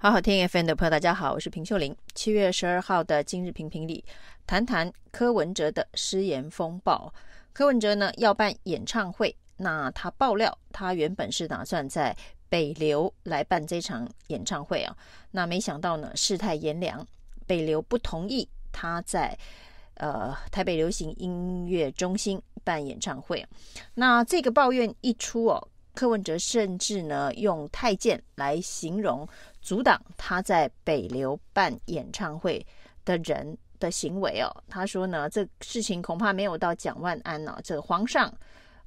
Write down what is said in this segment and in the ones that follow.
好好听 FM 的朋友，大家好，我是平秀玲。七月十二号的今日评评里，谈谈柯文哲的失言风暴。柯文哲呢要办演唱会，那他爆料，他原本是打算在北流来办这场演唱会啊，那没想到呢世态炎凉，北流不同意他在呃台北流行音乐中心办演唱会。那这个抱怨一出哦，柯文哲甚至呢用太监来形容。阻挡他在北流办演唱会的人的行为哦，他说呢，这事情恐怕没有到蒋万安呢、哦，这皇上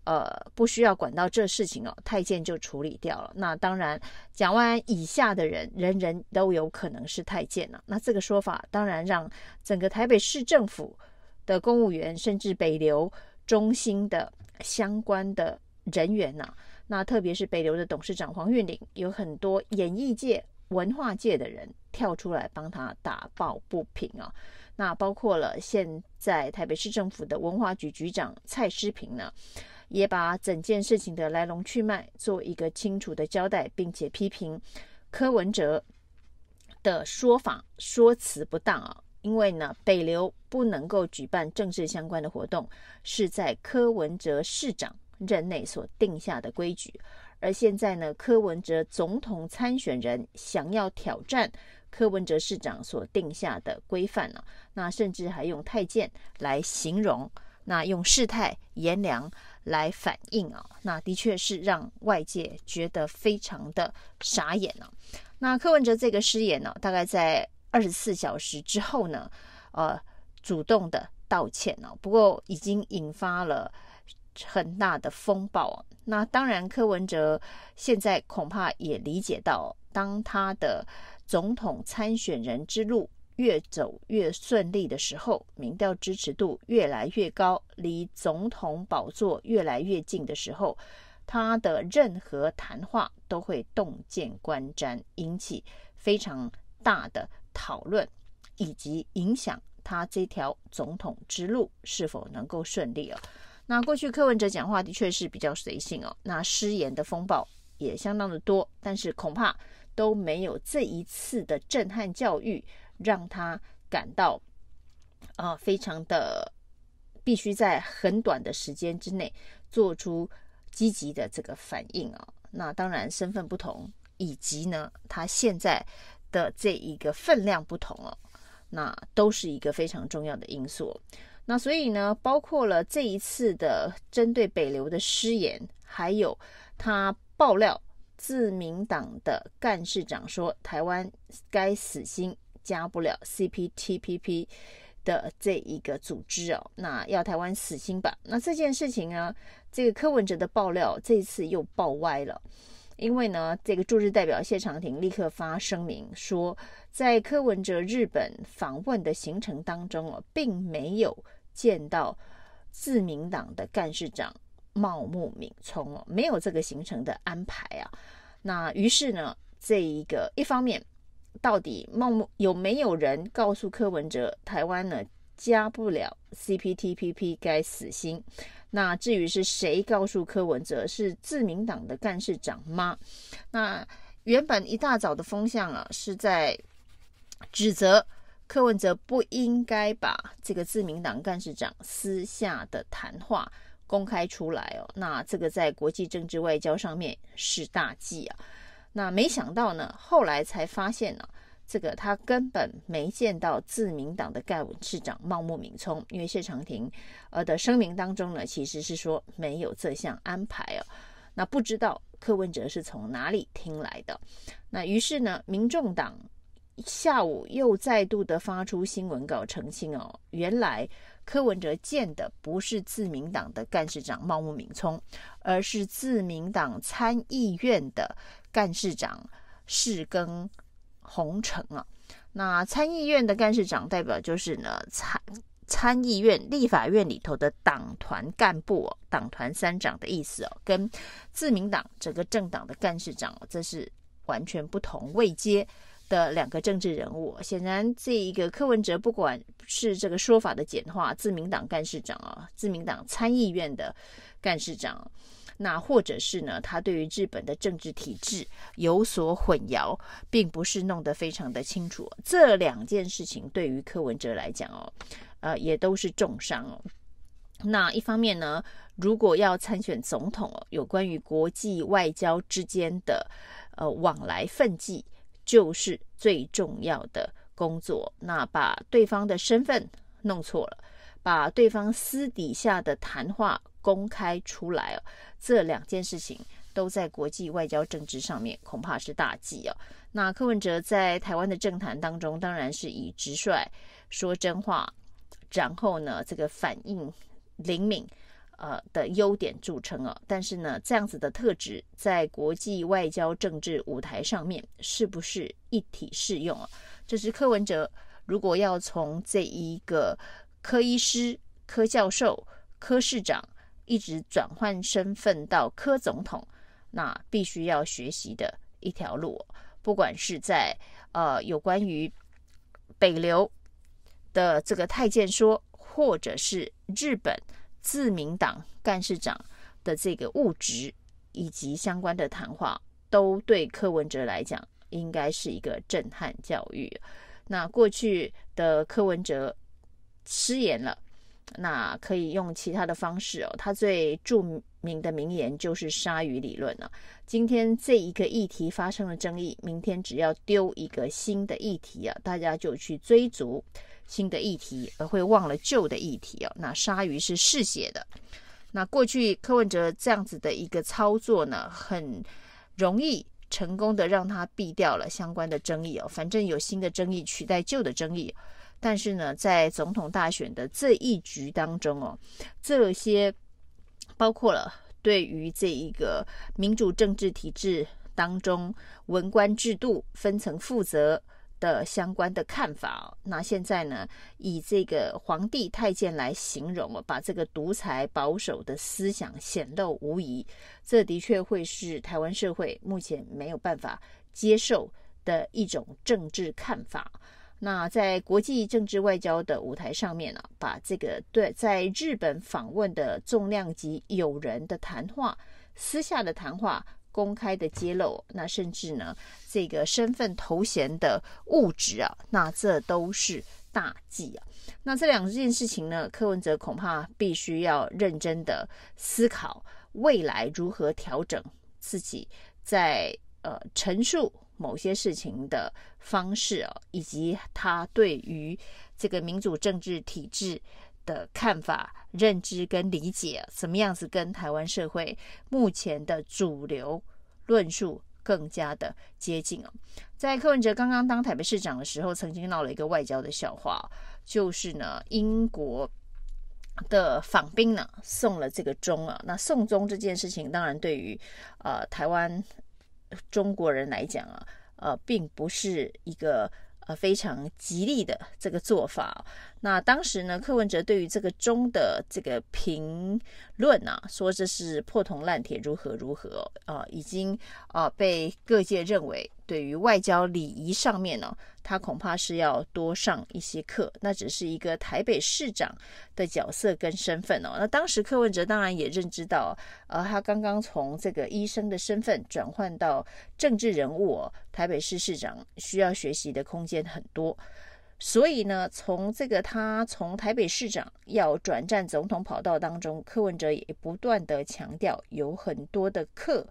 呃不需要管到这事情哦，太监就处理掉了。那当然，蒋万安以下的人，人人都有可能是太监了、那这个说法当然让整个台北市政府的公务员，甚至北流中心的相关的人员呐、那特别是北流的董事长黄韵玲，有很多演艺界。文化界的人跳出来帮他打抱不平啊，那包括了现在台北市政府的文化局局长蔡诗萍呢，也把整件事情的来龙去脉做一个清楚的交代，并且批评柯文哲的说法说辞不当啊，因为呢北流不能够举办政治相关的活动，是在柯文哲市长任内所定下的规矩。而现在呢，柯文哲总统参选人想要挑战柯文哲市长所定下的规范呢，那甚至还用太监来形容，那用世态炎凉来反映啊，那的确是让外界觉得非常的傻眼啊。那柯文哲这个失言呢，大概在二十四小时之后呢，呃，主动的道歉了，不过已经引发了。很大的风暴，那当然，柯文哲现在恐怕也理解到，当他的总统参选人之路越走越顺利的时候，民调支持度越来越高，离总统宝座越来越近的时候，他的任何谈话都会洞见观瞻，引起非常大的讨论，以及影响他这条总统之路是否能够顺利哦。那过去柯文哲讲话的确是比较随性哦，那失言的风暴也相当的多，但是恐怕都没有这一次的震撼教育让他感到啊、呃、非常的必须在很短的时间之内做出积极的这个反应啊、那当然身份不同，以及呢他现在的这一个分量不同哦，那都是一个非常重要的因素。那所以呢，包括了这一次的针对北流的失言，还有他爆料自民党的干事长说台湾该死心加不了 CPTPP 的这一个组织哦，那要台湾死心吧。那这件事情呢，这个柯文哲的爆料这一次又爆歪了。因为呢，这个驻日代表谢长廷立刻发声明说，在柯文哲日本访问的行程当中哦，并没有见到自民党的干事长茂木敏充哦，没有这个行程的安排啊。那于是呢，这一个一方面，到底茂木有没有人告诉柯文哲，台湾呢加不了 CPTPP 该死心？那至于是谁告诉柯文哲是自民党的干事长吗？那原本一大早的风向啊，是在指责柯文哲不应该把这个自民党干事长私下的谈话公开出来哦。那这个在国际政治外交上面是大忌啊。那没想到呢，后来才发现呢、这个他根本没见到自民党的盖文市长茂木敏充，因为谢长廷呃的声明当中呢，其实是说没有这项安排哦。那不知道柯文哲是从哪里听来的？那于是呢，民众党下午又再度的发出新闻稿澄清哦，原来柯文哲见的不是自民党的干事长茂木敏充，而是自民党参议院的干事长是跟。洪成啊，那参议院的干事长代表就是呢参参议院立法院里头的党团干部哦，党团三长的意思哦，跟自民党整个政党的干事长哦，这是完全不同位阶的两个政治人物。显然，这一个柯文哲不管是这个说法的简化，自民党干事长啊，自民党参议院的干事长，那或者是呢，他对于日本的政治体制有所混淆，并不是弄得非常的清楚。这两件事情对于柯文哲来讲哦，呃，也都是重伤哦。那一方面呢，如果要参选总统哦，有关于国际外交之间的呃往来分际，就是最重要的工作。那把对方的身份弄错了，把对方私底下的谈话公开出来哦，这两件事情都在国际外交政治上面恐怕是大忌哦。那柯文哲在台湾的政坛当中，当然是以直率、说真话，然后呢，这个反应。灵敏，呃的优点著称哦，但是呢，这样子的特质在国际外交政治舞台上面是不是一体适用啊？这是柯文哲如果要从这一个柯医师、柯教授、柯市长一直转换身份到柯总统，那必须要学习的一条路。不管是在呃有关于北流的这个太监说。或者是日本自民党干事长的这个物质以及相关的谈话，都对柯文哲来讲应该是一个震撼教育。那过去的柯文哲失言了，那可以用其他的方式哦。他最著名的名言就是鲨鱼理论了。今天这一个议题发生了争议，明天只要丢一个新的议题啊，大家就去追逐。新的议题而会忘了旧的议题哦，那鲨鱼是嗜血的。那过去柯文哲这样子的一个操作呢，很容易成功的让他避掉了相关的争议哦。反正有新的争议取代旧的争议，但是呢，在总统大选的这一局当中哦，这些包括了对于这一个民主政治体制当中文官制度分层负责。的相关的看法，那现在呢，以这个皇帝太监来形容哦，把这个独裁保守的思想显露无遗，这的确会是台湾社会目前没有办法接受的一种政治看法。那在国际政治外交的舞台上面呢，把这个对在日本访问的重量级友人的谈话，私下的谈话。公开的揭露，那甚至呢，这个身份头衔的物质啊，那这都是大忌啊。那这两件事情呢，柯文哲恐怕必须要认真的思考未来如何调整自己在呃陈述某些事情的方式啊，以及他对于这个民主政治体制的看法、认知跟理解，怎么样子跟台湾社会目前的主流论述更加的接近哦。在柯文哲刚刚当台北市长的时候，曾经闹了一个外交的笑话，就是呢，英国的访宾呢送了这个钟啊。那送钟这件事情，当然对于呃台湾中国人来讲啊，呃，并不是一个。呃，非常吉利的这个做法。那当时呢，柯文哲对于这个钟的这个评论啊，说这是破铜烂铁，如何如何啊，已经啊，被各界认为。对于外交礼仪上面呢，他恐怕是要多上一些课。那只是一个台北市长的角色跟身份哦。那当时柯文哲当然也认知到，呃，他刚刚从这个医生的身份转换到政治人物哦，台北市市长需要学习的空间很多。所以呢，从这个他从台北市长要转战总统跑道当中，柯文哲也不断的强调，有很多的课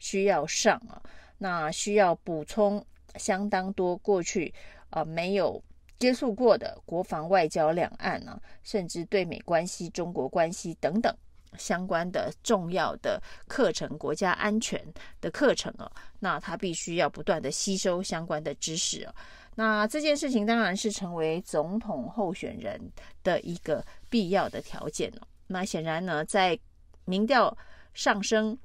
需要上啊。那需要补充相当多过去啊、呃、没有接触过的国防外交、两岸、啊，甚至对美关系、中国关系等等相关的重要的课程、国家安全的课程啊，那他必须要不断的吸收相关的知识啊。那这件事情当然是成为总统候选人的一个必要的条件了。那显然呢，在民调上升。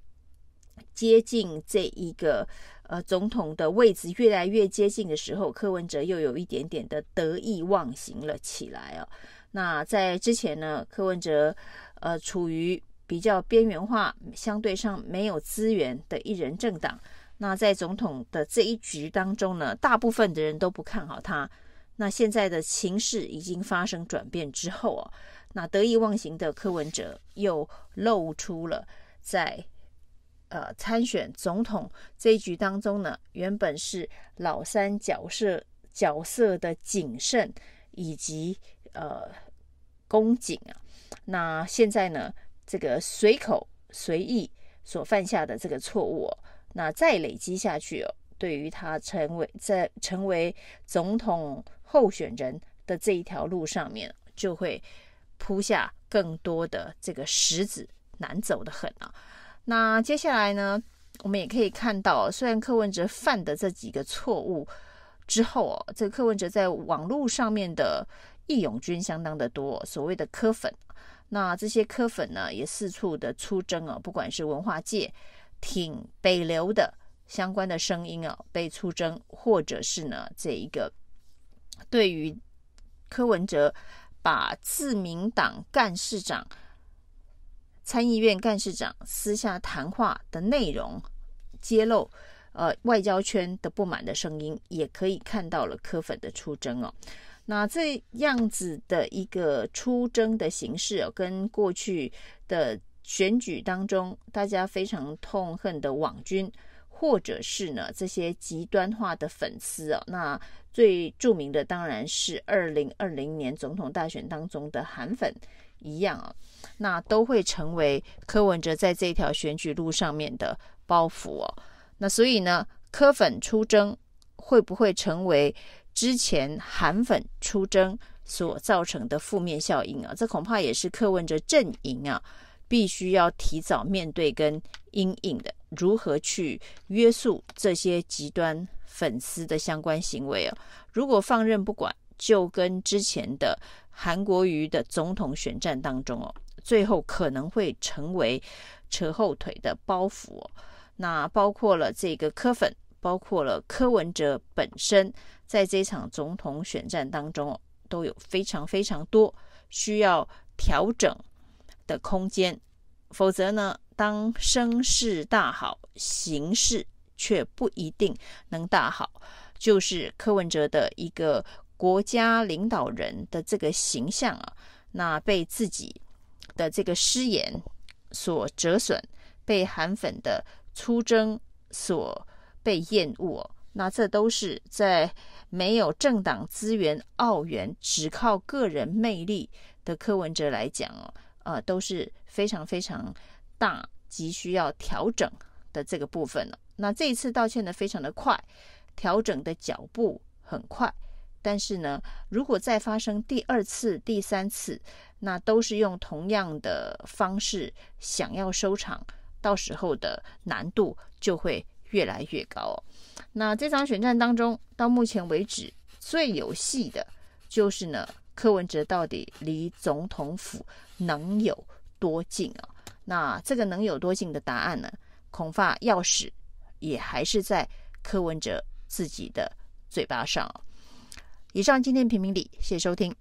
接近这一个呃总统的位置越来越接近的时候，柯文哲又有一点点的得意忘形了起来哦。那在之前呢，柯文哲呃处于比较边缘化、相对上没有资源的一人政党。那在总统的这一局当中呢，大部分的人都不看好他。那现在的情势已经发生转变之后啊，那得意忘形的柯文哲又露出了在。呃参选总统这一局当中呢，原本是老三角色角色的谨慎以及呃恭谨啊，那现在呢，这个随口随意所犯下的这个错误，那再累积下去哦，对于他成为在成为总统候选人的这一条路上面，就会铺下更多的这个石子，难走得很啊。那接下来呢，我们也可以看到，虽然柯文哲犯的这几个错误之后哦，这个柯文哲在网络上面的义勇军相当的多，所谓的柯粉。那这些柯粉呢，也四处的出征啊，不管是文化界挺北流的相关的声音啊，被出征，或者是呢，这一个对于柯文哲把自民党干事长、参议院干事长私下谈话的内容揭露，呃，外交圈的不满的声音，也可以看到了柯粉的出征哦。那这样子的一个出征的形式哦，跟过去的选举当中大家非常痛恨的网军，或者是呢这些极端化的粉丝哦，那最著名的当然是二零二零年总统大选当中的韩粉一样啊，那都会成为柯文哲在这条选举路上面的包袱哦。那所以呢，柯粉出征会不会成为？之前韩粉出征所造成的负面效应啊，这恐怕也是柯文哲阵营啊，必须要提早面对跟阴影的，如何去约束这些极端粉丝的相关行为哦？如果放任不管，就跟之前的韩国瑜的总统选战当中哦，最后可能会成为扯后腿的包袱。那包括了这个柯粉，包括了柯文哲本身。在这场总统选战当中哦，都有非常非常多需要调整的空间，否则呢，当声势大好，形势却不一定能大好，就是柯文哲的一个国家领导人的这个形象啊，那被自己的这个失言所折损，被韩粉的出征所被厌恶。那这都是在没有政党资源、澳援，只靠个人魅力的柯文哲来讲哦，呃，都是非常非常大，急需要调整的这个部分了。那这一次道歉的非常的快，调整的脚步很快，但是呢，如果再发生第二次、第三次，那都是用同样的方式想要收场，到时候的难度就会越来越高哦。那这场选战当中，到目前为止最有戏的，就是呢，柯文哲到底离总统府能有多近啊？那这个能有多近的答案呢？恐怕钥匙也还是在柯文哲自己的嘴巴上啊。以上今天评评理，谢谢收听。